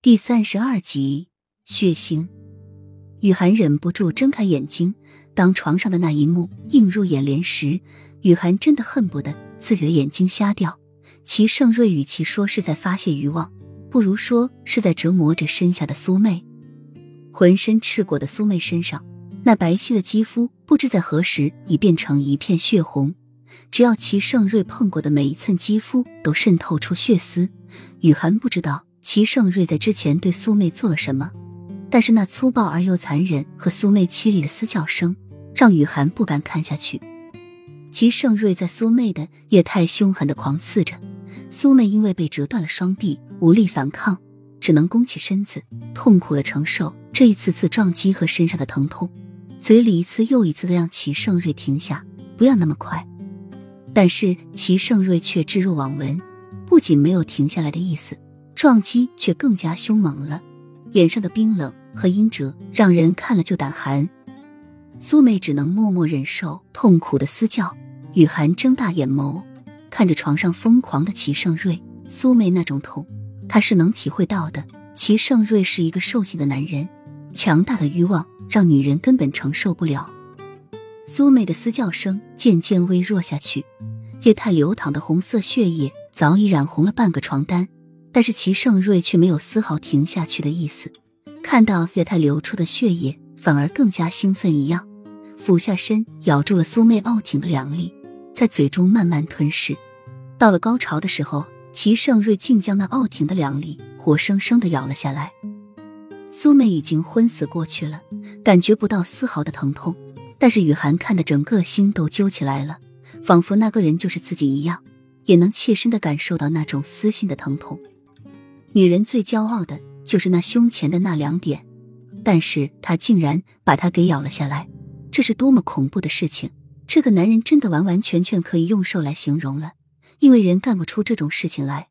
第三十二集，血腥。雨涵忍不住睁开眼睛，当床上的那一幕映入眼帘时，雨涵真的恨不得自己的眼睛瞎掉。齐盛瑞与其说是在发泄欲望，不如说是在折磨着身下的苏妹。浑身赤果的苏妹身上，那白皙的肌肤不知在何时已变成一片血红，只要齐盛瑞碰过的每一寸肌肤都渗透出血丝。雨涵不知道。齐盛瑞在之前对苏妹做了什么？但是那粗暴而又残忍和苏妹凄厉的嘶叫声，让雨涵不敢看下去。齐盛瑞在苏妹的也太凶狠的狂刺着，苏妹因为被折断了双臂，无力反抗，只能弓起身子，痛苦的承受这一次次撞击和身上的疼痛，嘴里一次又一次的让齐盛瑞停下，不要那么快。但是齐盛瑞却置若罔闻，不仅没有停下来的意思。撞击却更加凶猛了，脸上的冰冷和阴折让人看了就胆寒。苏梅只能默默忍受痛苦的嘶叫。雨涵睁大眼眸，看着床上疯狂的齐盛瑞。苏梅那种痛，她是能体会到的。齐盛瑞是一个兽性的男人，强大的欲望让女人根本承受不了。苏梅的嘶叫声渐渐微弱下去，液态流淌的红色血液早已染红了半个床单。但是齐盛瑞却没有丝毫停下去的意思，看到液态流出的血液，反而更加兴奋一样，俯下身咬住了苏妹傲挺的两粒，在嘴中慢慢吞噬。到了高潮的时候，齐盛瑞竟将那傲挺的两粒活生生的咬了下来。苏妹已经昏死过去了，感觉不到丝毫的疼痛，但是雨涵看的整个心都揪起来了，仿佛那个人就是自己一样，也能切身的感受到那种撕心的疼痛。女人最骄傲的就是那胸前的那两点，但是他竟然把它给咬了下来，这是多么恐怖的事情！这个男人真的完完全全可以用兽来形容了，因为人干不出这种事情来，